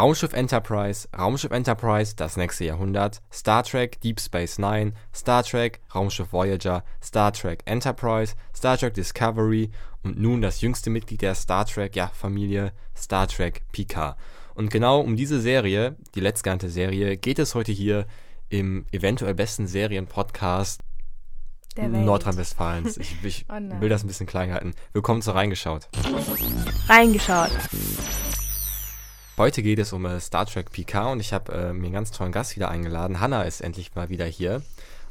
Raumschiff Enterprise, Raumschiff Enterprise, das nächste Jahrhundert, Star Trek, Deep Space Nine, Star Trek, Raumschiff Voyager, Star Trek Enterprise, Star Trek Discovery und nun das jüngste Mitglied der Star Trek, ja, Familie, Star Trek Picard. Und genau um diese Serie, die letztgenannte Serie, geht es heute hier im eventuell besten Serienpodcast Nordrhein-Westfalens. Ich, ich oh will das ein bisschen klein halten. Willkommen zu Reingeschaut. Reingeschaut. Heute geht es um äh, Star Trek PK und ich habe äh, mir einen ganz tollen Gast wieder eingeladen. Hanna ist endlich mal wieder hier.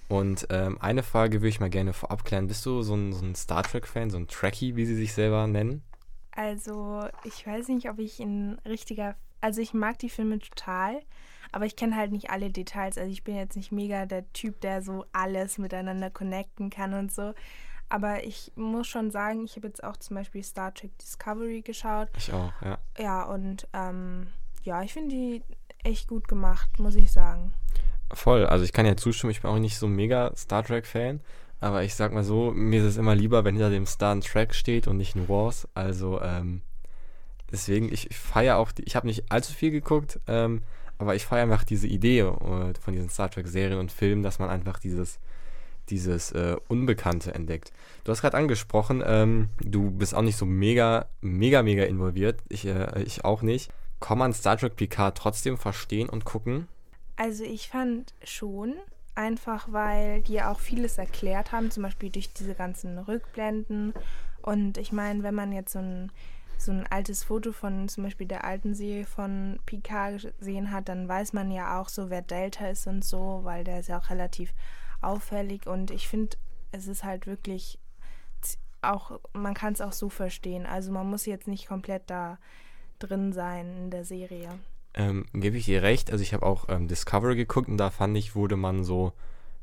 Und ähm, eine Frage würde ich mal gerne vorab klären. Bist du so ein, so ein Star Trek-Fan, so ein Trekkie, wie sie sich selber nennen? Also, ich weiß nicht, ob ich ein richtiger. Also, ich mag die Filme total, aber ich kenne halt nicht alle Details. Also, ich bin jetzt nicht mega der Typ, der so alles miteinander connecten kann und so. Aber ich muss schon sagen, ich habe jetzt auch zum Beispiel Star Trek Discovery geschaut. Ich auch, ja. Ja, und ähm, ja, ich finde die echt gut gemacht, muss ich sagen. Voll, also ich kann ja zustimmen, ich bin auch nicht so mega Star Trek-Fan. Aber ich sag mal so, mir ist es immer lieber, wenn hinter dem Star ein Track steht und nicht ein Wars. Also, ähm, deswegen, ich, feiere auch, die, ich habe nicht allzu viel geguckt, ähm, aber ich feiere einfach diese Idee äh, von diesen Star Trek-Serien und Filmen, dass man einfach dieses dieses äh, Unbekannte entdeckt. Du hast gerade angesprochen, ähm, du bist auch nicht so mega, mega, mega involviert. Ich, äh, ich auch nicht. Kann man Star Trek Picard trotzdem verstehen und gucken? Also ich fand schon, einfach weil die auch vieles erklärt haben, zum Beispiel durch diese ganzen Rückblenden. Und ich meine, wenn man jetzt so ein, so ein altes Foto von zum Beispiel der alten Serie von Picard gesehen hat, dann weiß man ja auch so, wer Delta ist und so, weil der ist ja auch relativ auffällig und ich finde, es ist halt wirklich auch, man kann es auch so verstehen. Also man muss jetzt nicht komplett da drin sein in der Serie. Ähm, Gebe ich dir recht. Also ich habe auch ähm, Discovery geguckt und da fand ich, wurde man so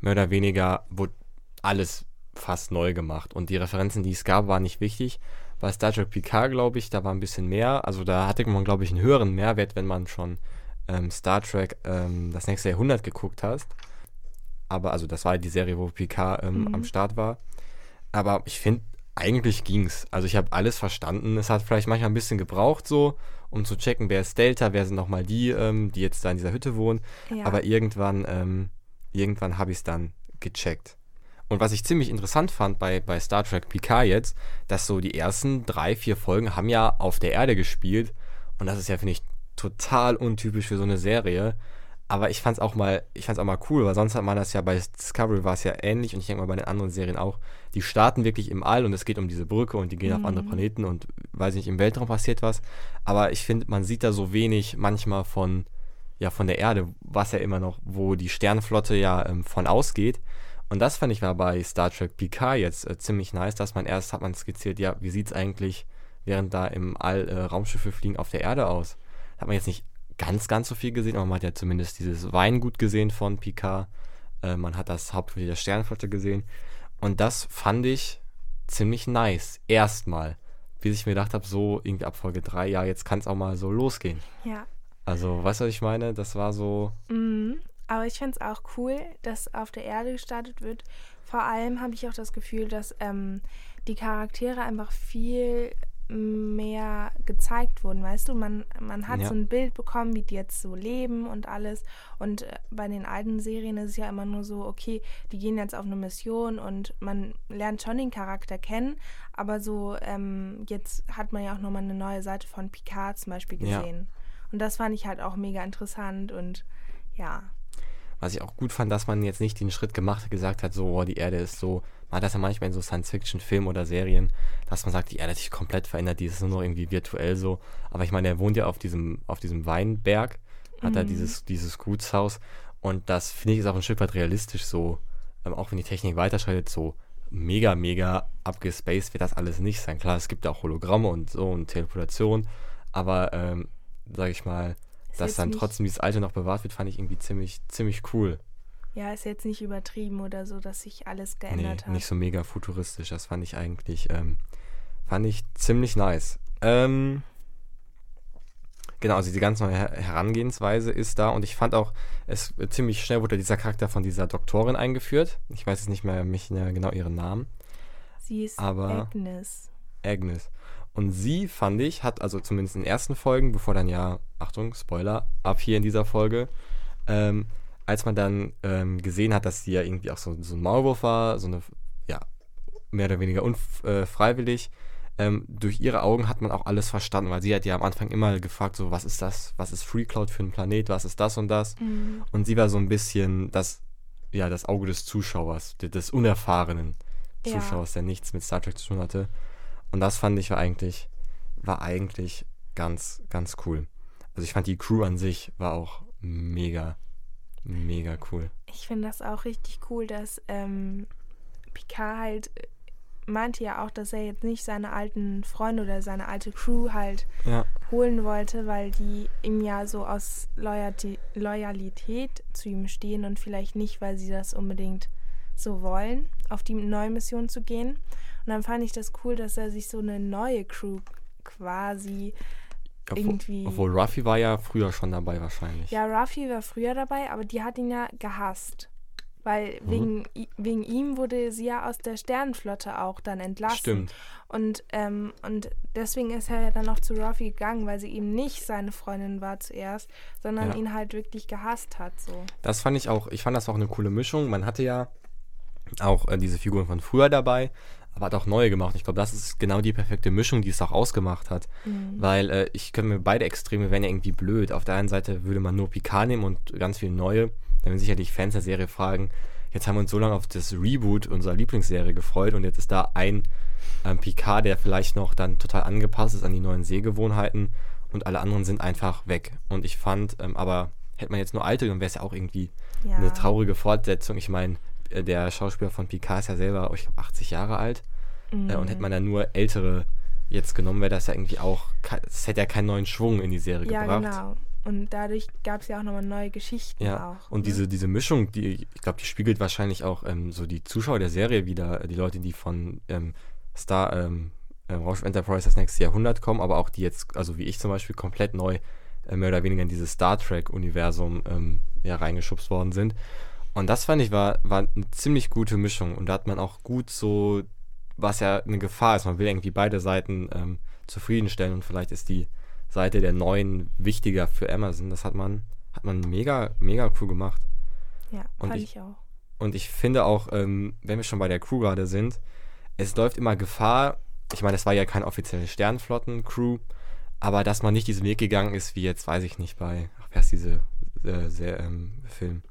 mehr oder weniger, wurde alles fast neu gemacht. Und die Referenzen, die es gab, waren nicht wichtig. Bei Star Trek Picard, glaube ich, da war ein bisschen mehr. Also da hatte man, glaube ich, einen höheren Mehrwert, wenn man schon ähm, Star Trek ähm, das nächste Jahrhundert geguckt hat aber also das war die Serie, wo Picard ähm, mhm. am Start war. Aber ich finde, eigentlich ging's. Also ich habe alles verstanden. Es hat vielleicht manchmal ein bisschen gebraucht, so, um zu checken, wer ist Delta, wer sind nochmal die, ähm, die jetzt da in dieser Hütte wohnen. Ja. Aber irgendwann, ähm, irgendwann habe ich es dann gecheckt. Und was ich ziemlich interessant fand bei, bei Star Trek Picard jetzt, dass so die ersten drei, vier Folgen haben ja auf der Erde gespielt. Und das ist ja, finde ich, total untypisch für so eine Serie. Aber ich fand's auch mal, ich fand's auch mal cool, weil sonst hat man das ja bei Discovery war es ja ähnlich und ich denke mal bei den anderen Serien auch. Die starten wirklich im All und es geht um diese Brücke und die gehen mhm. auf andere mhm. Planeten und weiß nicht, im Weltraum passiert was. Aber ich finde, man sieht da so wenig manchmal von, ja, von der Erde, was ja immer noch, wo die Sternflotte ja ähm, von ausgeht. Und das fand ich war bei Star Trek Picard jetzt äh, ziemlich nice, dass man erst hat man skizziert, ja, wie sieht's eigentlich, während da im All äh, Raumschiffe fliegen, auf der Erde aus? Hat man jetzt nicht ganz, ganz so viel gesehen, aber man hat ja zumindest dieses Weingut gesehen von Picard. Äh, man hat das Hauptquartier der Sternflotte gesehen. Und das fand ich ziemlich nice. Erstmal. Bis ich mir gedacht habe, so irgendwie ab Folge 3, ja, jetzt kann es auch mal so losgehen. Ja. Also, weißt du, was ich meine? Das war so. Mhm. Aber ich finde es auch cool, dass auf der Erde gestartet wird. Vor allem habe ich auch das Gefühl, dass ähm, die Charaktere einfach viel mehr gezeigt wurden, weißt du? Man, man hat ja. so ein Bild bekommen, wie die jetzt so leben und alles. Und äh, bei den alten Serien ist es ja immer nur so, okay, die gehen jetzt auf eine Mission und man lernt schon den Charakter kennen, aber so ähm, jetzt hat man ja auch nochmal eine neue Seite von Picard zum Beispiel gesehen. Ja. Und das fand ich halt auch mega interessant und ja. Was ich auch gut fand, dass man jetzt nicht den Schritt gemacht hat, gesagt hat, so, oh, die Erde ist so man hat das ja manchmal in so Science-Fiction-Filmen oder Serien, dass man sagt, die Erde hat sich komplett verändert, die ist nur noch irgendwie virtuell so. Aber ich meine, er wohnt ja auf diesem, auf diesem Weinberg, hat mhm. da dieses, dieses Gutshaus und das finde ich ist auch ein Stück weit realistisch so, ähm, auch wenn die Technik weiterschreitet, so mega, mega abgespaced wird das alles nicht sein. Klar, es gibt ja auch Hologramme und so und Teleportation, aber ähm, sag ich mal, dass dann trotzdem dieses Alte noch bewahrt wird, fand ich irgendwie ziemlich, ziemlich cool. Ja, ist jetzt nicht übertrieben oder so, dass sich alles geändert nee, hat. Nicht so mega futuristisch. Das fand ich eigentlich, ähm, fand ich ziemlich nice. Ähm, genau, also die ganz neue Herangehensweise ist da und ich fand auch, es ziemlich schnell wurde dieser Charakter von dieser Doktorin eingeführt. Ich weiß jetzt nicht mehr, mich, genau ihren Namen. Sie ist aber Agnes. Agnes. Und sie, fand ich, hat also zumindest in den ersten Folgen, bevor dann ja, Achtung, Spoiler, ab hier in dieser Folge, ähm, als man dann ähm, gesehen hat, dass sie ja irgendwie auch so, so ein Maulwurf war, so eine, ja, mehr oder weniger unfreiwillig, äh, ähm, durch ihre Augen hat man auch alles verstanden, weil sie hat ja am Anfang immer gefragt, so, was ist das, was ist FreeCloud für ein Planet, was ist das und das? Mhm. Und sie war so ein bisschen das, ja, das Auge des Zuschauers, des unerfahrenen Ja. Zuschauers, der nichts mit Star Trek zu tun hatte. Und das fand ich war eigentlich, war eigentlich ganz, ganz cool. Also ich fand die Crew an sich war auch mega, mega cool. Ich finde das auch richtig cool, dass ähm, Picard halt äh, meinte ja auch, dass er jetzt nicht seine alten Freunde oder seine alte Crew halt Ja, holen wollte, weil die ihm ja so aus Loyalty, Loyalität zu ihm stehen und vielleicht nicht, weil sie das unbedingt so wollen, auf die neue Mission zu gehen. Und dann fand ich das cool, dass er sich so eine neue Crew quasi irgendwie. obwohl Ruffy war ja früher schon dabei wahrscheinlich. Ja, Ruffy war früher dabei, aber die hat ihn ja gehasst. Weil Mhm. wegen, i- wegen ihm wurde sie ja aus der Sternenflotte auch dann entlassen. Stimmt. Und, ähm, und deswegen ist er ja dann auch zu Ruffy gegangen, weil sie eben nicht seine Freundin war zuerst, sondern Ja. ihn halt wirklich gehasst hat. So. Das fand ich auch, ich fand das auch eine coole Mischung. Man hatte ja auch äh, diese Figuren von früher dabei, aber hat auch neue gemacht. Ich glaube, das ist genau die perfekte Mischung, die es auch ausgemacht hat. Mhm. Weil äh, ich könnte mir beide Extreme wären ja irgendwie blöd. Auf der einen Seite würde man nur Picard nehmen und ganz viele neue. Dann werden sicherlich Fans der Serie fragen, jetzt haben wir uns so lange auf das Reboot unserer Lieblingsserie gefreut und jetzt ist da ein ähm, Picard, der vielleicht noch dann total angepasst ist an die neuen Sehgewohnheiten und alle anderen sind einfach weg. Und ich fand, ähm, aber hätte man jetzt nur alte, dann wäre es ja auch irgendwie Ja. eine traurige Fortsetzung. Ich meine, der Schauspieler von Picard ist ja selber, ich glaube, 80 Jahre alt. Mhm. Äh, und hätte man dann nur ältere jetzt genommen, wäre das ja irgendwie auch, es hätte ja keinen neuen Schwung in die Serie Ja, gebracht. genau. Und dadurch gab es ja auch nochmal neue Geschichten Ja, auch. und ne? diese, diese Mischung, die, ich glaube, die spiegelt wahrscheinlich auch ähm, so die Zuschauer der Serie wieder, äh, die Leute, die von ähm, Star, ähm, ähm, Raumschiff Enterprise das nächste Jahrhundert kommen, aber auch die jetzt, also wie ich zum Beispiel, komplett neu äh, mehr oder weniger in dieses Star Trek-Universum ähm, ja, reingeschubst worden sind. Und das fand ich war, war eine ziemlich gute Mischung. Und da hat man auch gut so, was ja eine Gefahr ist, man will irgendwie beide Seiten ähm, zufriedenstellen und vielleicht ist die Seite der Neuen wichtiger für Amazon. Das hat man, hat man mega, mega cool gemacht. Ja, und fand ich- ich, auch. Und ich finde auch, ähm, wenn wir schon bei der Crew gerade sind, es läuft immer Gefahr. Ich meine, es war ja keine offizielle Sternflotten-Crew, aber dass man nicht diesen Weg gegangen ist, wie jetzt, weiß ich nicht, bei, ach, wer ist diese äh, sehr, ähm, Film?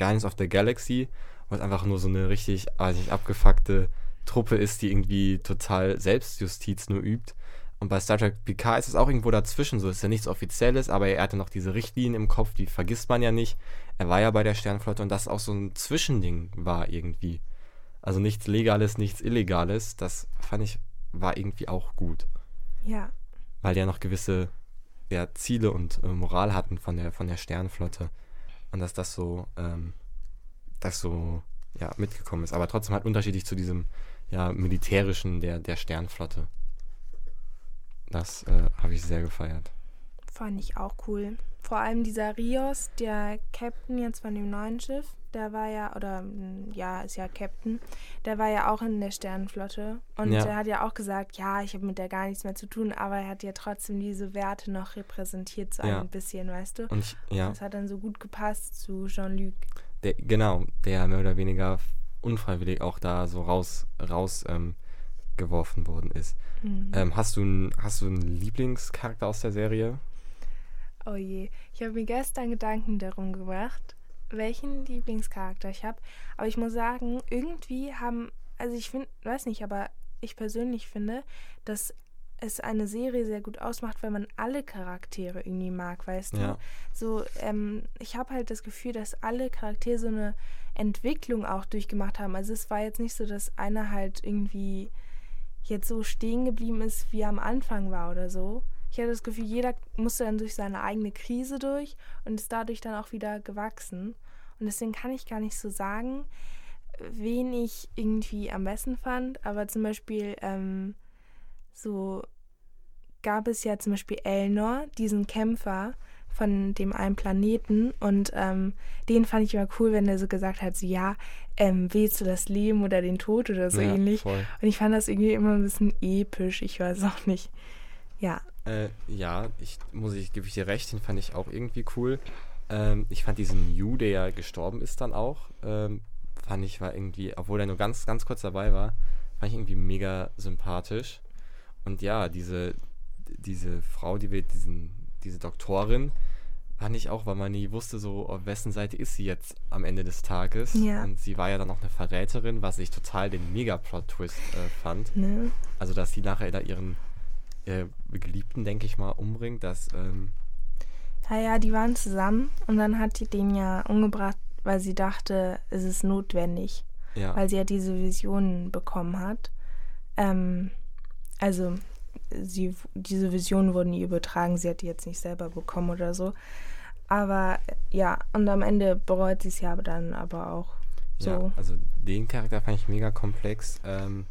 Guardians of the Galaxy, wo es einfach nur so eine richtig, weiß ich nicht, abgefuckte Truppe ist, die irgendwie total Selbstjustiz nur übt. Und bei Star Trek PK ist es auch irgendwo dazwischen so. Ist ja nichts Offizielles, aber er hatte noch diese Richtlinien im Kopf, die vergisst man ja nicht. Er war ja bei der Sternflotte und das auch so ein Zwischending war irgendwie. Also nichts Legales, nichts Illegales. Das fand ich, war irgendwie auch gut. Ja, Weil die ja noch gewisse ja, Ziele und äh, Moral hatten von der, von der Sternflotte. Und dass das so, ähm, das so, ja, mitgekommen ist. Aber trotzdem halt unterschiedlich zu diesem, ja, militärischen der, der Sternflotte. Das äh, habe ich sehr gefeiert. fand ich auch cool. Vor allem dieser Rios, der Captain jetzt von dem neuen Schiff, der war ja, oder mm, ja, ist ja Captain, der war ja auch in der Sternenflotte. Und Ja. er hat ja auch gesagt, ja, ich habe mit der gar nichts mehr zu tun, aber er hat ja trotzdem diese Werte noch repräsentiert, so Ja. ein bisschen, weißt du? Und ich, ja, Das hat dann so gut gepasst zu Jean-Luc. der, genau, der mehr oder weniger unfreiwillig auch da so raus, raus ähm, geworfen worden ist. Mhm. Ähm, hast du einen hast du einen Lieblingscharakter aus der Serie? Oh je, ich habe mir gestern Gedanken darum gemacht, welchen Lieblingscharakter ich habe. Aber ich muss sagen, irgendwie haben, also ich finde, weiß nicht, aber ich persönlich finde, dass es eine Serie sehr gut ausmacht, wenn man alle Charaktere irgendwie mag, weißt Ja. du? So, ähm, ich habe halt das Gefühl, dass alle Charaktere so eine Entwicklung auch durchgemacht haben. Also es war jetzt nicht so, dass einer halt irgendwie jetzt so stehen geblieben ist, wie er am Anfang war oder so. Ich hatte das Gefühl, jeder musste dann durch seine eigene Krise durch und ist dadurch dann auch wieder gewachsen. Und deswegen kann ich gar nicht so sagen, wen ich irgendwie am besten fand. Aber zum Beispiel ähm, so gab es ja zum Beispiel Elnor, diesen Kämpfer, von dem einen Planeten und ähm, den fand ich immer cool, wenn er so gesagt hat, so ja, ähm, wählst du das Leben oder den Tod oder so Ja, ähnlich. voll. Und ich fand das irgendwie immer ein bisschen episch, ich weiß auch nicht. Ja, Äh, ja, ich muss ich, gebe ich dir recht, den fand ich auch irgendwie cool. Ähm, ich fand diesen Yu, der ja gestorben ist dann auch, ähm, fand ich war irgendwie, obwohl er nur ganz, ganz kurz dabei war, fand ich irgendwie mega sympathisch. Und ja, diese, diese Frau, die wir, diesen, diese Doktorin, fand ich auch, weil man nie wusste, so auf wessen Seite ist sie jetzt am Ende des Tages. Ja. Und sie war ja dann auch eine Verräterin, was ich total den Mega-Plot-Twist äh, fand. ne? Also, dass sie nachher da ihren äh, Geliebten, denke ich mal, umbringt, das, ähm, Naja, die waren zusammen und dann hat die den ja umgebracht, weil sie dachte, es ist notwendig. ja. weil sie ja diese Visionen bekommen hat. Ähm, also sie, diese Visionen wurden ihr übertragen, sie hat die jetzt nicht selber bekommen oder so. Aber ja, und am Ende bereut sie es ja dann aber auch so. Ja, also den Charakter fand ich mega komplex. Ähm,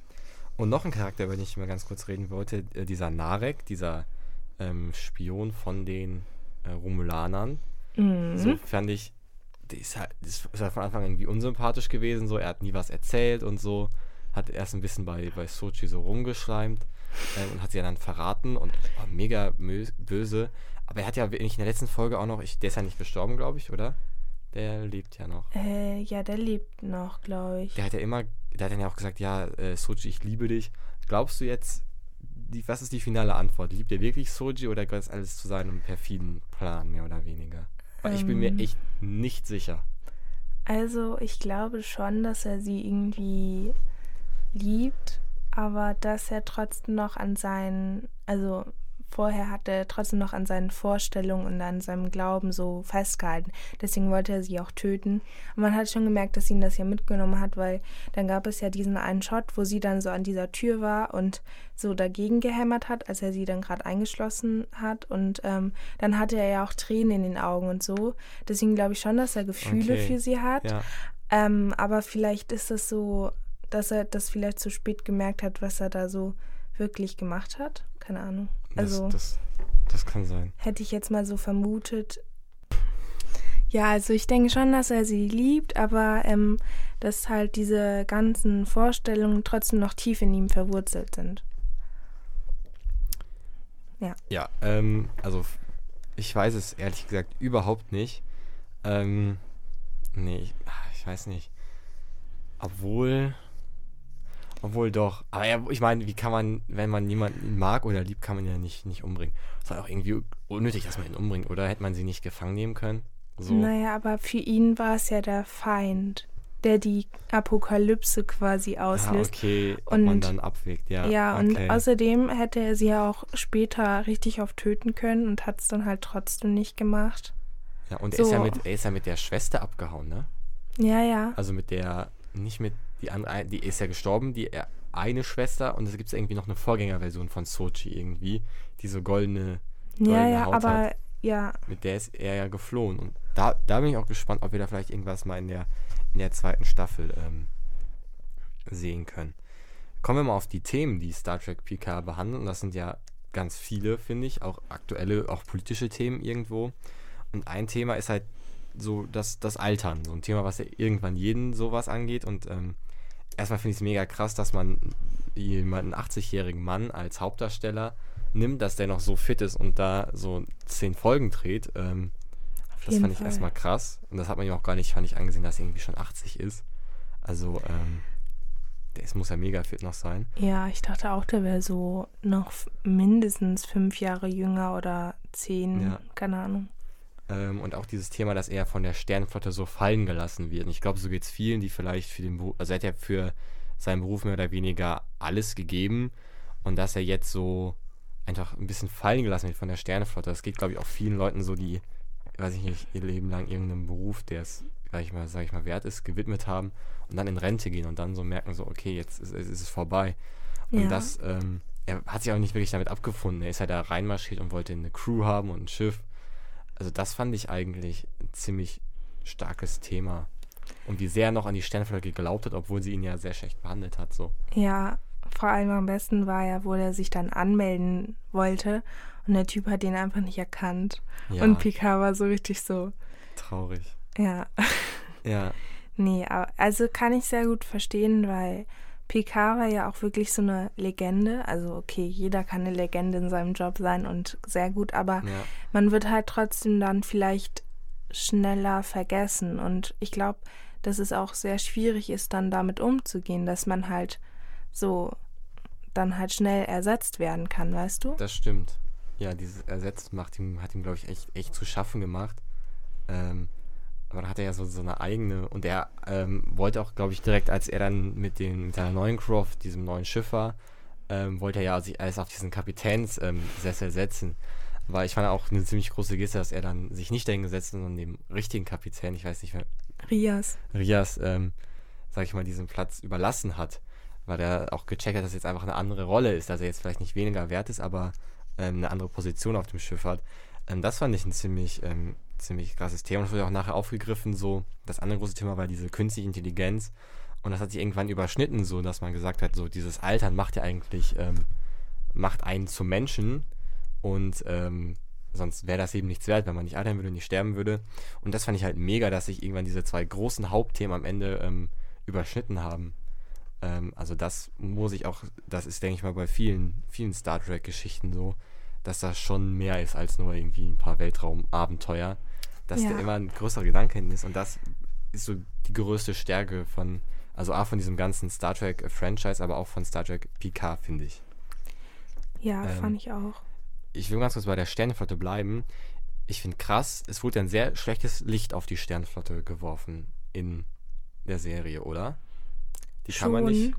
und noch ein Charakter, über den ich mal ganz kurz reden wollte, äh, dieser Narek, dieser ähm, Spion von den äh, Romulanern. Mhm. So fand ich, der ist halt, das ist halt von Anfang an irgendwie unsympathisch gewesen, so, er hat nie was erzählt und so, hat erst ein bisschen bei, bei Sochi so rumgeschleimt äh, und hat sie dann verraten und war mega mö- böse. Aber er hat ja in der letzten Folge auch noch, ich, der ist ja nicht gestorben, glaube ich, oder? Der lebt ja noch. Äh, ja, der lebt noch, glaube ich. Der hat ja immer, der hat dann ja auch gesagt, ja, äh, Soji, ich liebe dich. Glaubst du jetzt, die, was ist die finale Antwort? Liebt er wirklich Soji oder gehört das alles zu seinem perfiden Plan, mehr oder weniger? Weil ich bin mir Ähm. echt nicht sicher. Also ich glaube schon, dass er sie irgendwie liebt, aber dass er trotzdem noch an seinen, also vorher hat er trotzdem noch an seinen Vorstellungen und an seinem Glauben so festgehalten. Deswegen wollte er sie auch töten. Und man hat schon gemerkt, dass ihn das ja mitgenommen hat, weil dann gab es ja diesen einen Shot, wo sie dann so an dieser Tür war und so dagegen gehämmert hat, als er sie dann gerade eingeschlossen hat. Und ähm, dann hatte er ja auch Tränen in den Augen und so. Deswegen glaube ich schon, dass er Gefühle Okay. für sie hat. Ja, Ähm, aber vielleicht ist es so, dass er das vielleicht zu spät gemerkt hat, was er da so wirklich gemacht hat. Keine Ahnung. Also das, das, das kann sein. hätte ich jetzt mal so vermutet. Ja, also ich denke schon, dass er sie liebt, aber ähm, dass halt diese ganzen Vorstellungen trotzdem noch tief in ihm verwurzelt sind. Ja, ähm, also ich weiß es ehrlich gesagt überhaupt nicht. Ähm, nee, ich, ah, ich weiß nicht. Obwohl, obwohl doch. Aber ja, ich meine, wie kann man, wenn man jemanden mag oder liebt, kann man ihn ja nicht, nicht umbringen. Es war auch irgendwie unnötig, dass man ihn umbringt, oder? Hätte man sie nicht gefangen nehmen können? So. Naja, aber für ihn war es ja der Feind, der die Apokalypse quasi Ah, auslöst. okay, ob man Und- dann abwägt, ja. Ja, okay. und außerdem hätte er sie ja auch später richtig oft töten können und hat es dann halt trotzdem nicht gemacht. ja, und er, ist ja so. mit, er ist ja mit der Schwester abgehauen, ne? Ja, ja. Also mit der, nicht mit, die andere, die ist ja gestorben, die er- eine Schwester und es gibt irgendwie noch eine Vorgängerversion von Sochi irgendwie, die so goldene, Ja, goldene ja, Haut aber hat. ja. mit der ist er ja geflohen. Und da, da bin ich auch gespannt, ob wir da vielleicht irgendwas mal in der, in der zweiten Staffel ähm, sehen können. Kommen wir mal auf die Themen, die Star Trek PK behandelt. Und das sind ja ganz viele, finde ich, auch aktuelle, auch politische Themen irgendwo. Und ein Thema ist halt so das, das Altern. So ein Thema, was ja irgendwann jeden sowas angeht. Und ähm, erstmal finde ich es mega krass, dass man jemanden 80-jährigen Mann als Hauptdarsteller nimmt, dass der noch so fit ist und da so zehn Folgen dreht. Ähm, das fand ich Fall. erstmal krass. Und das hat man ja auch gar nicht, fand ich, angesehen, dass er irgendwie schon 80 ist. Also, ähm, das muss ja mega fit noch sein. Ja, ich dachte auch, der wäre so noch mindestens fünf Jahre jünger oder zehn, Ja. keine Ahnung. Ähm, und auch dieses Thema, dass er von der Sternenflotte so fallen gelassen wird. Und ich glaube, so geht es vielen, die vielleicht für den Beruf, also er hat ja für seinen Beruf mehr oder weniger alles gegeben. Und dass er jetzt so einfach ein bisschen fallen gelassen wird von der Sternenflotte. Das geht, glaube ich, auch vielen Leuten so, die, weiß ich nicht, ihr Leben lang irgendeinem Beruf, der es, sag ich mal, sag ich mal, wert ist, gewidmet haben und dann in Rente gehen und dann so merken, so, okay, jetzt ist, ist es vorbei. Und Ja. das, ähm, er hat sich auch nicht wirklich damit abgefunden. Er ist ja da reinmarschiert und wollte eine Crew haben und ein Schiff. Also das fand ich eigentlich ein ziemlich starkes Thema. Und wie sehr er noch an die Sternenflotte geglaubt hat, obwohl sie ihn ja sehr schlecht behandelt hat. So. Ja, vor allem am besten war ja, wo er sich dann anmelden wollte und der Typ hat ihn einfach nicht erkannt. Ja. Und Picard war so richtig so, Traurig. ja. Ja, Nee, aber also kann ich sehr gut verstehen, weil Picard war ja auch wirklich so eine Legende. Also okay, jeder kann eine Legende in seinem Job sein und sehr gut, aber ja. man wird halt trotzdem dann vielleicht schneller vergessen. Und ich glaube, dass es auch sehr schwierig ist, dann damit umzugehen, dass man halt so dann halt schnell ersetzt werden kann, weißt du? Das stimmt. Ja, dieses Ersetzen macht ihm, hat ihm, glaube ich, echt, echt zu schaffen gemacht. Ähm, aber dann hat er ja so, so eine eigene und er ähm, wollte auch, glaube ich, direkt, als er dann mit, den, mit seiner neuen auf diesem neuen Schiff war, ähm, wollte er ja sich alles auf diesen Kapitänssessel ähm, setzen. Aber ich fand auch eine ziemlich große Geste, dass er dann sich nicht dahin gesetzt, sondern dem richtigen Kapitän, ich weiß nicht mehr, Rias. Rias, ähm, sag ich mal, diesen Platz überlassen hat. Weil er auch gecheckt hat, dass jetzt einfach eine andere Rolle ist, dass er jetzt vielleicht nicht weniger wert ist, aber ähm, eine andere Position auf dem Schiff hat. Ähm, das fand ich ein ziemlich, ähm, ziemlich krasses Thema. Und das wurde auch nachher aufgegriffen, so. Das andere große Thema war diese künstliche Intelligenz. Und das hat sich irgendwann überschnitten, so dass man gesagt hat, so dieses Altern macht ja eigentlich, ähm, macht einen zum Menschen. Und ähm, sonst wäre das eben nichts wert, wenn man nicht altern würde und nicht sterben würde. Und das fand ich halt mega, dass sich irgendwann diese zwei großen Hauptthemen am Ende ähm, überschnitten haben. Ähm, also das muss ich auch, das ist, denke ich mal, bei vielen, vielen Star Trek-Geschichten so, dass das schon mehr ist als nur irgendwie ein paar Weltraumabenteuer. Dass Ja. da immer ein größerer Gedanke hin ist. Und das ist so die größte Stärke von, also auch von diesem ganzen Star Trek-Franchise, aber auch von Star Trek Picard, finde ich. Ja, Ähm, fand ich auch. Ich will ganz kurz bei der Sternenflotte bleiben. Ich finde krass, es wurde ein sehr schlechtes Licht auf die Sternenflotte geworfen in der Serie, oder? Die kann man nicht.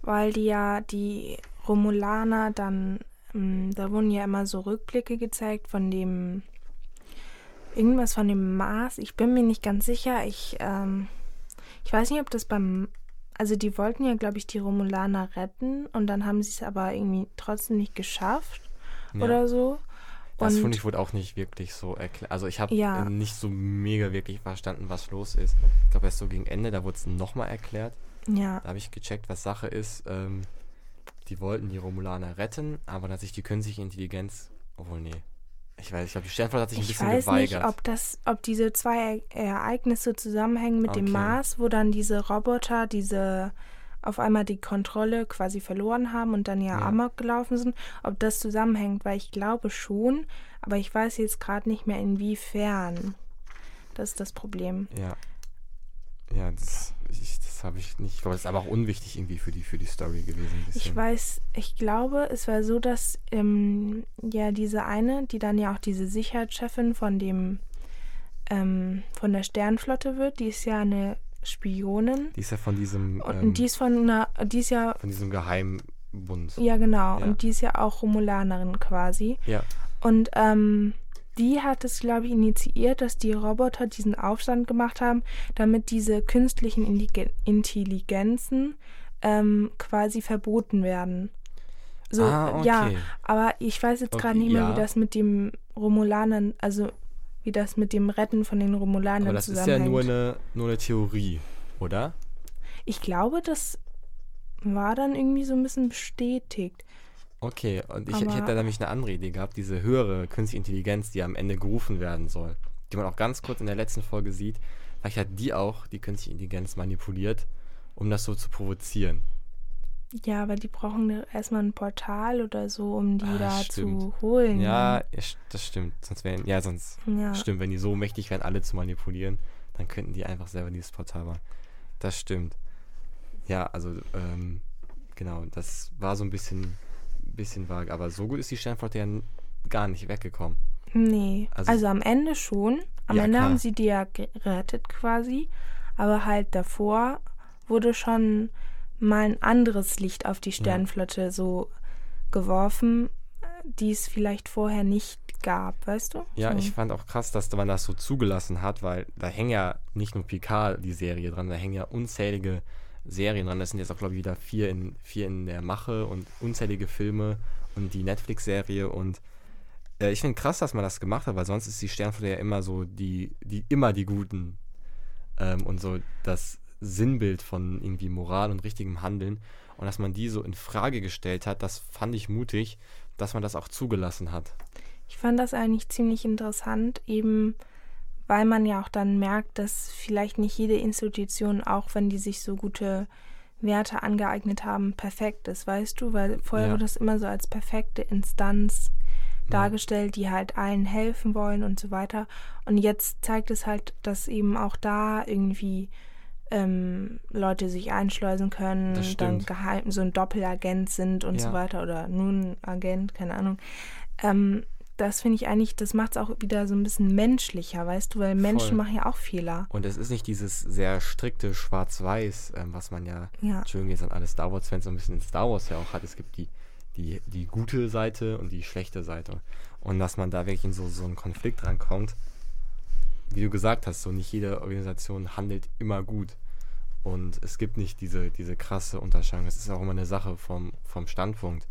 weil die ja die Romulaner dann, da wurden ja immer so Rückblicke gezeigt von dem, irgendwas von dem Mars. Ich bin mir nicht ganz sicher. Ich, ähm, ich weiß nicht, ob das beim, also die wollten ja, glaube ich, die Romulaner retten und dann haben sie es aber irgendwie trotzdem nicht geschafft Ja. oder so. Das finde ich wurde auch nicht wirklich so erklärt. Also ich habe Ja. nicht so mega wirklich verstanden, was los ist. Ich glaube erst so gegen Ende, da wurde es nochmal erklärt. Ja, Da habe ich gecheckt, was Sache ist. Ähm, die wollten die Romulaner retten, aber dass sich die künstliche Intelligenz. Obwohl, nee. Ich weiß, ich glaube, die Sternflotte hat sich ein ich bisschen weiß geweigert. nicht, ob das, ob diese zwei Ereignisse zusammenhängen mit dem Okay. Mars, wo dann diese Roboter diese auf einmal die Kontrolle quasi verloren haben und dann ja, Ja. amok gelaufen sind, ob das zusammenhängt, weil ich glaube schon, aber ich weiß jetzt gerade nicht mehr inwiefern. Das ist das Problem. Ja. Ja, das, ich, das habe ich nicht. Ich glaube, das ist aber auch unwichtig irgendwie für die, für die Story gewesen. Ich weiß, ich glaube, es war so, dass ähm, ja diese eine, die dann ja auch diese Sicherheitschefin von dem ähm, von der Sternflotte wird, die ist ja eine Spionin Die ist ja von diesem, und ähm, die ist von einer, die ist ja, von diesem Geheimbund. ja genau, Ja. und die ist ja auch Romulanerin quasi. Ja. Und ähm, die hat es, glaube ich, initiiert, dass die Roboter diesen Aufstand gemacht haben, damit diese künstlichen Indige- Intelligenzen ähm, quasi verboten werden. So, Ah, ja, okay. aber ich weiß jetzt gerade Okay, nicht mehr, ja. wie das mit dem Romulanern, also wie das mit dem Retten von den Romulanern Aber das ist ja zusammenhängt. nur eine, nur eine Theorie, oder? ich glaube, das war dann irgendwie so ein bisschen bestätigt. Okay, und ich, ich hätte da nämlich eine andere Idee gehabt, diese höhere künstliche Intelligenz, die am Ende gerufen werden soll, die man auch ganz kurz in der letzten Folge sieht, vielleicht hat die auch die künstliche Intelligenz manipuliert, um das so zu provozieren. Ja, aber die brauchen da erstmal ein Portal oder so, um die Ah, da stimmt. zu holen. Ja, st- das stimmt. Sonst wären, ja, sonst Ja. stimmt, wenn die so mächtig wären, alle zu manipulieren, dann könnten die einfach selber dieses Portal machen. Das stimmt. Ja, also, ähm, genau, das war so ein bisschen, bisschen vage, aber so gut ist die Sternflotte ja gar nicht weggekommen. Nee, Also- also, am Ende schon. Am Ja, Ende klar. haben sie die ja gerettet quasi. Aber halt davor wurde schon mal ein anderes Licht auf die Sternenflotte so geworfen, die es vielleicht vorher nicht gab, weißt du? Ja, so. ich fand auch krass, dass man das so zugelassen hat, weil da hängen ja nicht nur Picard die Serie dran, da hängen ja unzählige Serien dran. Das sind jetzt auch, glaube ich, wieder vier in, vier in der Mache und unzählige Filme und die Netflix-Serie und äh, ich finde krass, dass man das gemacht hat, weil sonst ist die Sternflotte ja immer so die, die immer die Guten ähm, und so das Sinnbild von irgendwie Moral und richtigem Handeln und dass man die so in Frage gestellt hat, das fand ich mutig, dass man das auch zugelassen hat. Ich fand das eigentlich ziemlich interessant, eben weil man ja auch dann merkt, dass vielleicht nicht jede Institution, auch wenn die sich so gute Werte angeeignet haben, perfekt ist, weißt du? Weil vorher Ja. wurde das immer so als perfekte Instanz dargestellt, die halt allen helfen wollen und so weiter. Und jetzt zeigt es halt, dass eben auch da irgendwie ähm, Leute sich einschleusen können, dann geheim so ein Doppelagent sind und so Ja. weiter oder nun Agent, keine Ahnung. Ähm, das finde ich eigentlich, das macht es auch wieder so ein bisschen menschlicher, weißt du, weil Menschen Voll. machen ja auch Fehler. Und es ist nicht dieses sehr strikte Schwarz-Weiß, ähm, was man ja, Ja. Entschuldigung, jetzt an alle Star Wars-Fans so ein bisschen in Star Wars ja auch hat. Es gibt die, die, die gute Seite und die schlechte Seite. Und dass man da wirklich in so, so einen Konflikt rankommt, wie du gesagt hast, so nicht jede Organisation handelt immer gut. Und es gibt nicht diese, diese krasse Unterscheidung. Es ist auch immer eine Sache vom, vom Standpunkt.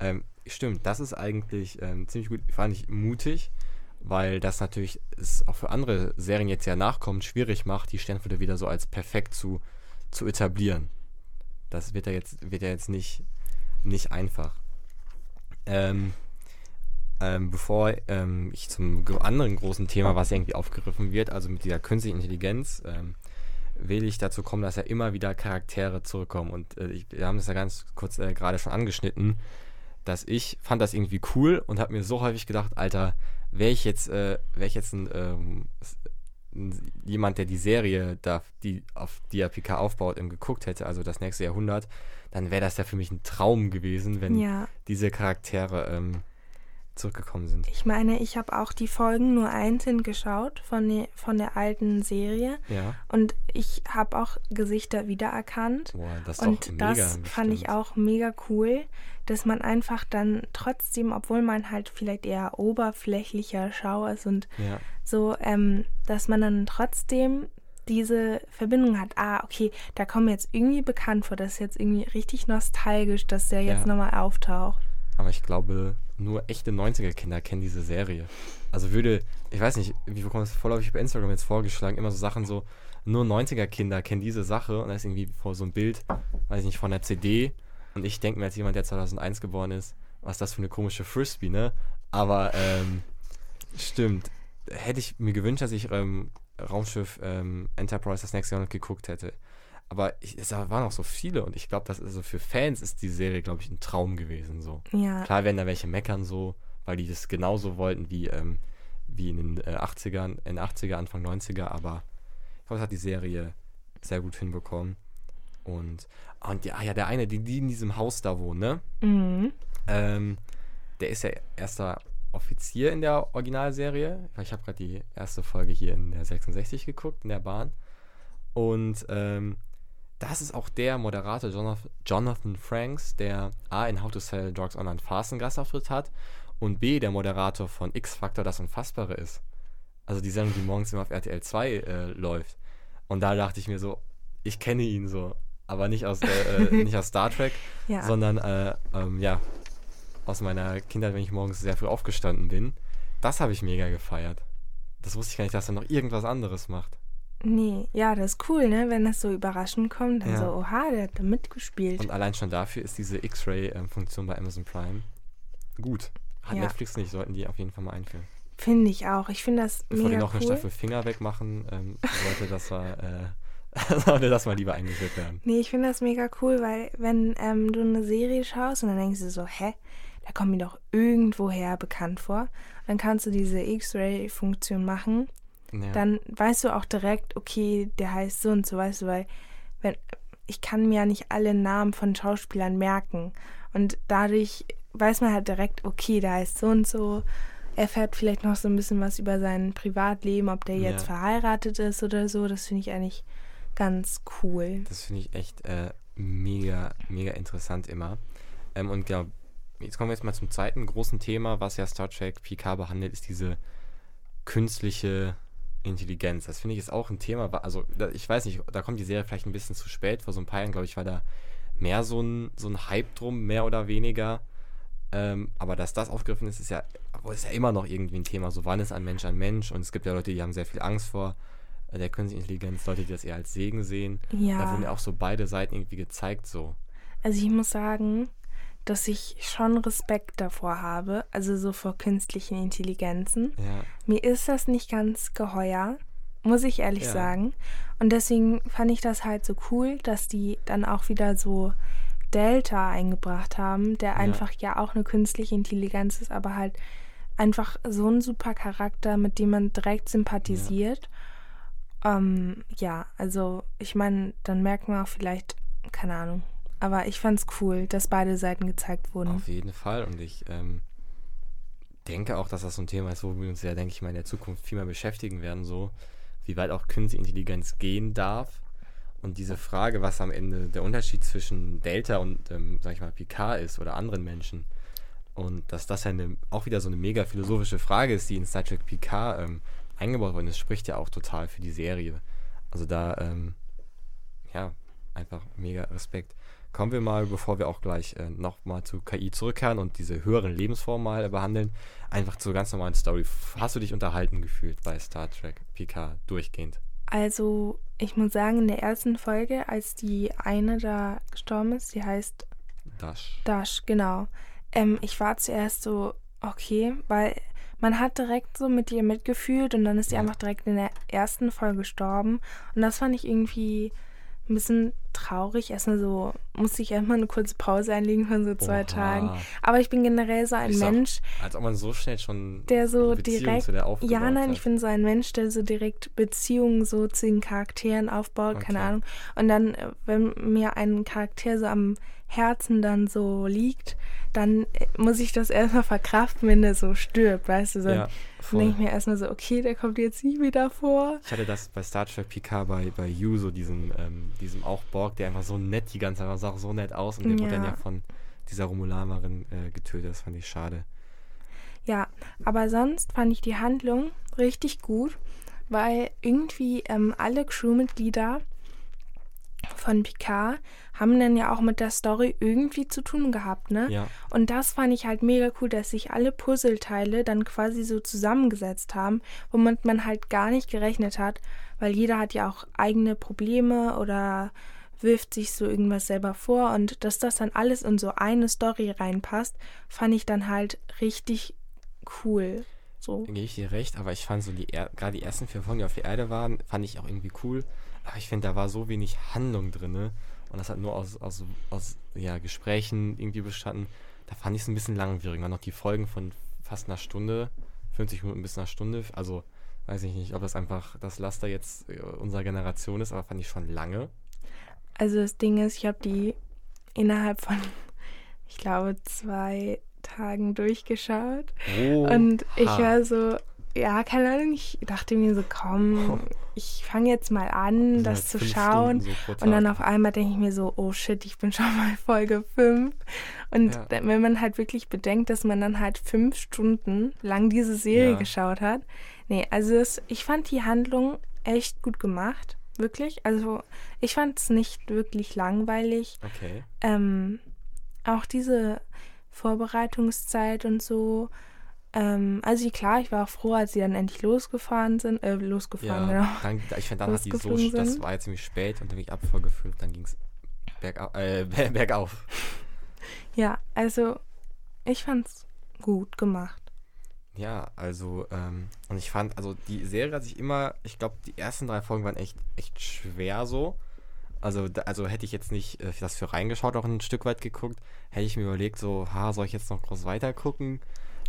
Ähm, stimmt, das ist eigentlich ähm, ziemlich gut, fand ich mutig, weil das natürlich es auch für andere Serien jetzt ja nachkommt, schwierig macht, die Sternflotte wieder so als perfekt zu, zu etablieren. Das wird ja jetzt, wird ja jetzt nicht, nicht einfach. Ähm, ähm, bevor ähm, ich zum anderen großen Thema, was irgendwie aufgegriffen wird, also mit dieser künstlichen Intelligenz, ähm, will ich dazu kommen, dass ja immer wieder Charaktere zurückkommen. Und äh, ich, wir haben das ja ganz kurz äh, gerade schon angeschnitten, dass ich fand das irgendwie cool und habe mir so häufig gedacht, Alter, wäre ich jetzt, äh, wäre ich jetzt ein, ähm, ein, jemand, der die Serie, da, die auf die ja PK aufbaut, im geguckt hätte, also das nächste Jahrhundert, dann wäre das ja für mich ein Traum gewesen, wenn Ja. diese Charaktere ähm, zurückgekommen sind. Ich meine, ich habe auch die Folgen nur einzeln geschaut von, der von der alten Serie Ja. und ich habe auch Gesichter wiedererkannt. Boah, das ist Und mega. das fand ich bestimmt. auch mega cool, dass man einfach dann trotzdem, obwohl man halt vielleicht eher oberflächlicher Schauer ist und Ja. so, ähm, dass man dann trotzdem diese Verbindung hat. Ah, okay, da kommen jetzt irgendwie bekannt vor. Das ist jetzt irgendwie richtig nostalgisch, dass der jetzt Ja. nochmal auftaucht. Aber ich glaube, nur echte 90er-Kinder kennen diese Serie. Also würde, ich weiß nicht, wie bekommt es vorläufig bei Instagram jetzt vorgeschlagen, immer so Sachen so, nur 90er-Kinder kennen diese Sache und da ist irgendwie vor so ein Bild, weiß ich nicht, von der CD und ich denke mir als jemand, der 2001 geboren ist, was das für eine komische Frisbee, ne? Aber, ähm, stimmt. Hätte ich mir gewünscht, dass ich ähm, Raumschiff ähm, Enterprise das nächste Jahr noch geguckt hätte. Aber ich, es waren auch so viele und ich glaube, dass also für Fans ist die Serie, glaube ich, ein Traum gewesen. So. Ja, Klar werden da welche meckern so, weil die das genauso wollten wie, ähm, wie in den äh, 80ern, in 80er, Anfang 90er, aber ich glaube, das hat die Serie sehr gut hinbekommen. Und, und ja, ja, der eine, die, die in diesem Haus da wohnen, ne? mhm. Ähm, der ist ja erster Offizier in der Originalserie. Ich habe gerade die erste Folge hier in der 66 geguckt, in der Bahn. Und ähm, das ist auch der Moderator Jonathan, Franks, der A in How to Sell Drugs Online Fast einen Gastauftritt hat und B der Moderator von X-Factor das Unfassbare ist. Also die Sendung, die morgens immer auf RTL 2 äh, läuft. Und da dachte ich mir so, ich kenne ihn so, aber nicht aus, äh, äh, nicht aus Star Trek, ja. sondern äh, ähm, ja, aus meiner Kindheit, wenn ich morgens sehr früh aufgestanden bin. Das habe ich mega gefeiert. Das wusste ich gar nicht, dass er noch irgendwas anderes macht. Nee, ja, das ist cool, ne? Wenn das so überraschend kommt, dann Ja. so, oha, der hat da mitgespielt. Und allein schon dafür ist diese X-Ray-Funktion bei Amazon Prime gut. Hat Ja. Netflix nicht, sollten die auf jeden Fall mal einführen. Finde ich auch. Ich finde das Bevor die mega noch eine cool. Staffel Finger wegmachen, ähm, sollte das mal, äh, sollte das mal lieber eingeführt werden. Nee, ich finde das mega cool, weil wenn ähm, du eine Serie schaust und dann denkst du so, hä, da kommt mir doch irgendwoher bekannt vor, dann kannst du diese X-Ray-Funktion machen. Ja. Dann weißt du auch direkt, okay, der heißt so und so, weißt du, weil wenn, ich kann mir ja nicht alle Namen von Schauspielern merken. Und dadurch weiß man halt direkt, okay, der heißt so und so. Erfährt vielleicht noch so ein bisschen was über sein Privatleben, ob der jetzt Ja. verheiratet ist oder so. Das finde ich eigentlich ganz cool. Das finde ich echt äh, mega, mega interessant immer. Ähm, und genau, jetzt kommen wir jetzt mal zum zweiten großen Thema, was ja Star Trek PK behandelt, ist diese künstliche Intelligenz. Das finde ich ist auch ein Thema, also ich weiß nicht, da kommt die Serie vielleicht ein bisschen zu spät. Vor so ein paar Jahren, glaube ich, war da mehr so ein, so ein Hype drum, mehr oder weniger. Ähm, aber dass das aufgegriffen ist, ist ja, ist ja immer noch irgendwie ein Thema. So, wann ist ein Mensch ein Mensch? Und es gibt ja Leute, die haben sehr viel Angst vor äh, der künstlichen Intelligenz, Leute, die das eher als Segen sehen. Ja. Da wurden ja auch so beide Seiten irgendwie gezeigt, so. Also ich muss sagen, dass ich schon Respekt davor habe, also so vor künstlichen Intelligenzen. Ja. Mir ist das nicht ganz geheuer, muss ich ehrlich Ja. sagen. Und deswegen fand ich das halt so cool, dass die dann auch wieder so Delta eingebracht haben, der einfach ja auch eine künstliche Intelligenz ist, aber halt einfach so ein super Charakter, mit dem man direkt sympathisiert. Ähm, ja, also ich meine, dann merkt man auch vielleicht, keine Ahnung. Aber ich fand's cool, dass beide Seiten gezeigt wurden. Auf jeden Fall. Und ich ähm, denke auch, dass das so ein Thema ist, wo wir uns ja, denke ich mal, in der Zukunft viel mehr beschäftigen werden, so wie weit auch künstliche Intelligenz gehen darf. Und diese Frage, was am Ende der Unterschied zwischen Delta und, ähm, sag ich mal, Picard ist oder anderen Menschen. Und dass das ja eine, auch wieder so eine mega philosophische Frage ist, die in Star Trek Picard ähm, eingebaut worden ist, spricht ja auch total für die Serie. Also da, ähm, ja, einfach mega Respekt. Kommen wir mal, bevor wir auch gleich äh, nochmal zu KI zurückkehren und diese höheren Lebensformen mal behandeln, einfach zur ganz normalen Story. Hast du dich unterhalten gefühlt bei Star Trek Picard durchgehend? Also, ich muss sagen, in der ersten Folge, als die eine da gestorben ist, die heißt Dash. Dash, genau. Ähm, ich war zuerst so, okay, weil man hat direkt so mit ihr mitgefühlt und dann ist sie Ja. einfach direkt in der ersten Folge gestorben. Und das fand ich irgendwie ein bisschen traurig. Erstmal so, musste ich erstmal eine kurze Pause einlegen von so zwei Oha. Tagen. Aber ich bin generell so ein auch- Mensch, Als ob man so schnell schon der so eine Beziehung direkt. zu der aufgebaut Ja, nein, hat. ich bin so ein Mensch, der so direkt Beziehungen so zu den Charakteren aufbaut, keine Okay. Ahnung. Und dann, äh, wenn mir ein Charakter so am Herzen dann so liegt, dann äh, muss ich das erstmal verkraften, wenn der so stirbt, weißt du? So, Ja, dann denke ich mir erstmal so, okay, der kommt jetzt nie wieder vor. Ich hatte das bei Star Trek Picard bei, bei so diesem, ähm, diesem auch Borg, der einfach so nett die ganze Zeit sah auch so nett aus und der wurde dann Ja. ja von dieser Romulanerin äh, getötet. Das fand ich schade. Ja, aber sonst fand ich die Handlung richtig gut, weil irgendwie ähm, alle Crewmitglieder von Picard haben dann ja auch mit der Story irgendwie zu tun gehabt, ne? Ja. Und das fand ich halt mega cool, dass sich alle Puzzleteile dann quasi so zusammengesetzt haben, womit man halt gar nicht gerechnet hat, weil jeder hat ja auch eigene Probleme oder wirft sich so irgendwas selber vor und dass das dann alles in so eine Story reinpasst, fand ich dann halt richtig cool. So. Gebe ich dir recht, aber ich fand so die er gerade die ersten vier Folgen, die auf der Erde waren, fand ich auch irgendwie cool. Aber ich finde, da war so wenig Handlung drin. Ne? Und das hat nur aus, aus, aus ja, Gesprächen irgendwie bestanden. Da fand ich es ein bisschen langwierig. Dann noch die Folgen von fast einer Stunde, 50 Minuten bis einer Stunde. Also weiß ich nicht, ob das einfach das Laster jetzt äh, unserer Generation ist, aber fand ich schon lange. Also das Ding ist, ich habe die innerhalb von, ich glaube, zwei Tagen durchgeschaut. Oh, Und ich ha. war so, ja, keine Ahnung, ich dachte mir so, komm, ich fange jetzt mal an, das halt zu schauen. So Und dann auf einmal denke ich mir so, oh shit, ich bin schon mal Folge 5. Und Ja. wenn man halt wirklich bedenkt, dass man dann halt fünf Stunden lang diese Serie Ja. geschaut hat. Nee, also es, ich fand die Handlung echt gut gemacht. Wirklich. Also ich fand es nicht wirklich langweilig. Okay. Ähm, auch diese Vorbereitungszeit und so. Ähm, also klar, ich war auch froh, als sie dann endlich losgefahren sind. Äh, losgefahren, Ja, genau. dann, ich finde, dann hat die so, losgeflogen das sind. war jetzt ziemlich spät und dann bin ich Abfall gefüllt, dann ging es bergau äh, ber- bergauf. Ja, also ich fand's gut gemacht. Ja, also, ähm, und ich fand, also die Serie hat sich immer, ich glaube, die ersten drei Folgen waren echt, echt schwer so. Also, da, also hätte ich jetzt nicht äh, das für reingeschaut, auch ein Stück weit geguckt, hätte ich mir überlegt, so, ha, soll ich jetzt noch groß weiter gucken?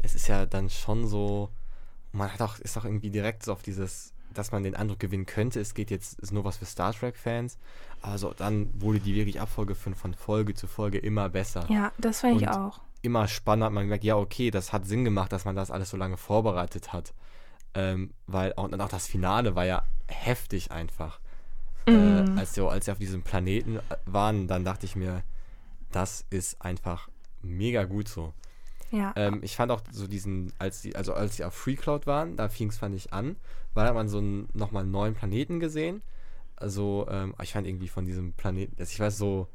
Es ist ja dann schon so, man hat auch, ist auch irgendwie direkt so auf dieses, dass man den Eindruck gewinnen könnte, es geht jetzt, ist nur was für Star Trek-Fans. Also dann wurde die wirklich Abfolge von, von Folge zu Folge immer besser Ja, das fand ich auch. immer spannend hat man gemerkt, ja, okay, das hat Sinn gemacht, dass man das alles so lange vorbereitet hat. Ähm, weil auch, und auch das Finale war ja heftig einfach. Mhm. Äh, als, sie, als sie auf diesem Planeten äh, waren, dann dachte ich mir, das ist einfach mega gut so. Ja. Ähm, ich fand auch so diesen, als die, also als sie auf Free Cloud waren, da fing es, fand ich, an, weil da hat man so einen, nochmal einen neuen Planeten gesehen. Also, ähm, ich fand irgendwie von diesem Planeten, also ich weiß so,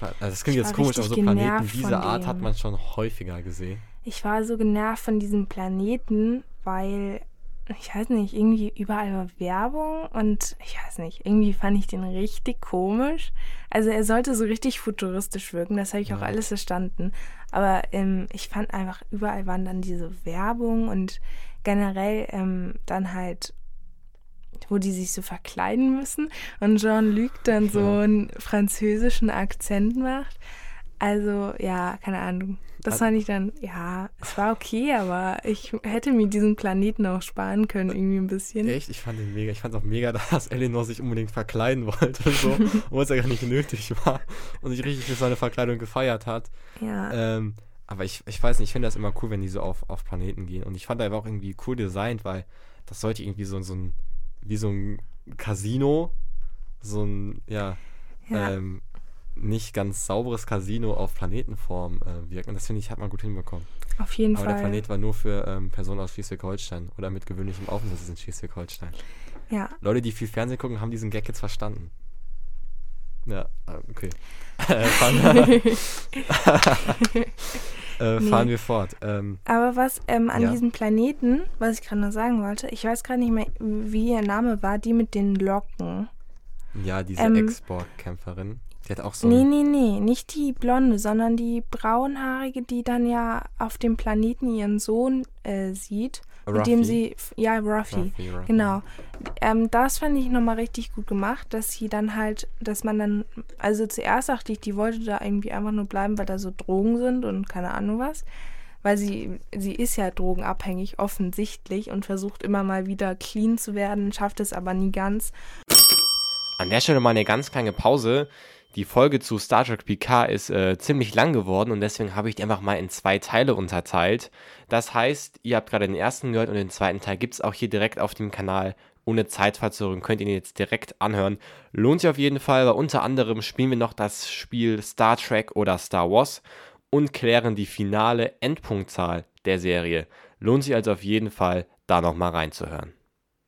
also das klingt jetzt komisch, aber so Planeten dieser Art hat man schon häufiger gesehen. Ich war so genervt von diesem Planeten, weil ich weiß nicht, irgendwie überall war Werbung und ich weiß nicht, irgendwie fand ich den richtig komisch. Also er sollte so richtig futuristisch wirken, das habe ich auch Ja. alles verstanden. Aber ähm, ich fand einfach, überall waren dann diese Werbung und generell ähm, dann halt, wo die sich so verkleiden müssen und Jean-Luc dann so Ja. einen französischen Akzent macht. Also, ja, keine Ahnung. Das fand ich dann, ja, es war okay, aber ich hätte mir diesen Planeten auch sparen können, irgendwie ein bisschen. Echt? Ich fand den mega. Ich fand es auch mega, dass Eleanor sich unbedingt verkleiden wollte, so, obwohl es ja gar nicht nötig war und sich richtig für seine Verkleidung gefeiert hat. Ja, Ähm, aber ich, ich weiß nicht, ich finde das immer cool, wenn die so auf, auf Planeten gehen. Und ich fand einfach auch irgendwie cool designt, weil das sollte irgendwie so, so ein, wie so ein Casino, so ein, ja, ja. ähm, nicht ganz sauberes Casino auf Planetenform äh, wirken. Und das finde ich, hat man gut hinbekommen. auf jeden Aber Fall. der Planet war nur für ähm, Personen aus Schleswig-Holstein oder mit gewöhnlichem Aufenthalt in Schleswig-Holstein. Ja, Leute, die viel Fernsehen gucken, haben diesen Gag jetzt verstanden. Ja, äh, okay. äh, fahren, äh, Nee. fahren wir fort. Ähm, aber was ähm, an Ja. diesem Planeten, was ich gerade noch sagen wollte, ich weiß gerade nicht mehr, wie ihr Name war, die mit den Locken. ja, diese Ähm, Export-Kämpferin, die hat auch so Nee, nee, nee, nicht die blonde, sondern die braunhaarige, die dann ja auf dem Planeten ihren Sohn äh, sieht, mit dem Ruffy. sie, ja, Ruffy, Ruffy, Ruffy. genau. Ähm, das fand ich nochmal richtig gut gemacht, dass sie dann halt, dass man dann, also zuerst dachte ich, die wollte da irgendwie einfach nur bleiben, weil da so Drogen sind und keine Ahnung was. Weil sie, sie ist ja drogenabhängig, offensichtlich, und versucht immer mal wieder clean zu werden, schafft es aber nie ganz. An der Stelle mal eine ganz kleine Pause. Die Folge zu Star Trek Picard ist äh, ziemlich lang geworden und deswegen habe ich die einfach mal in zwei Teile unterteilt. Das heißt, ihr habt gerade den ersten gehört und den zweiten Teil gibt es auch hier direkt auf dem Kanal. Ohne Zeitverzögerung könnt ihr ihn jetzt direkt anhören. Lohnt sich auf jeden Fall, weil unter anderem spielen wir noch das Spiel Star Trek oder Star Wars und klären die finale Endpunktzahl der Serie. Lohnt sich also auf jeden Fall, da nochmal reinzuhören.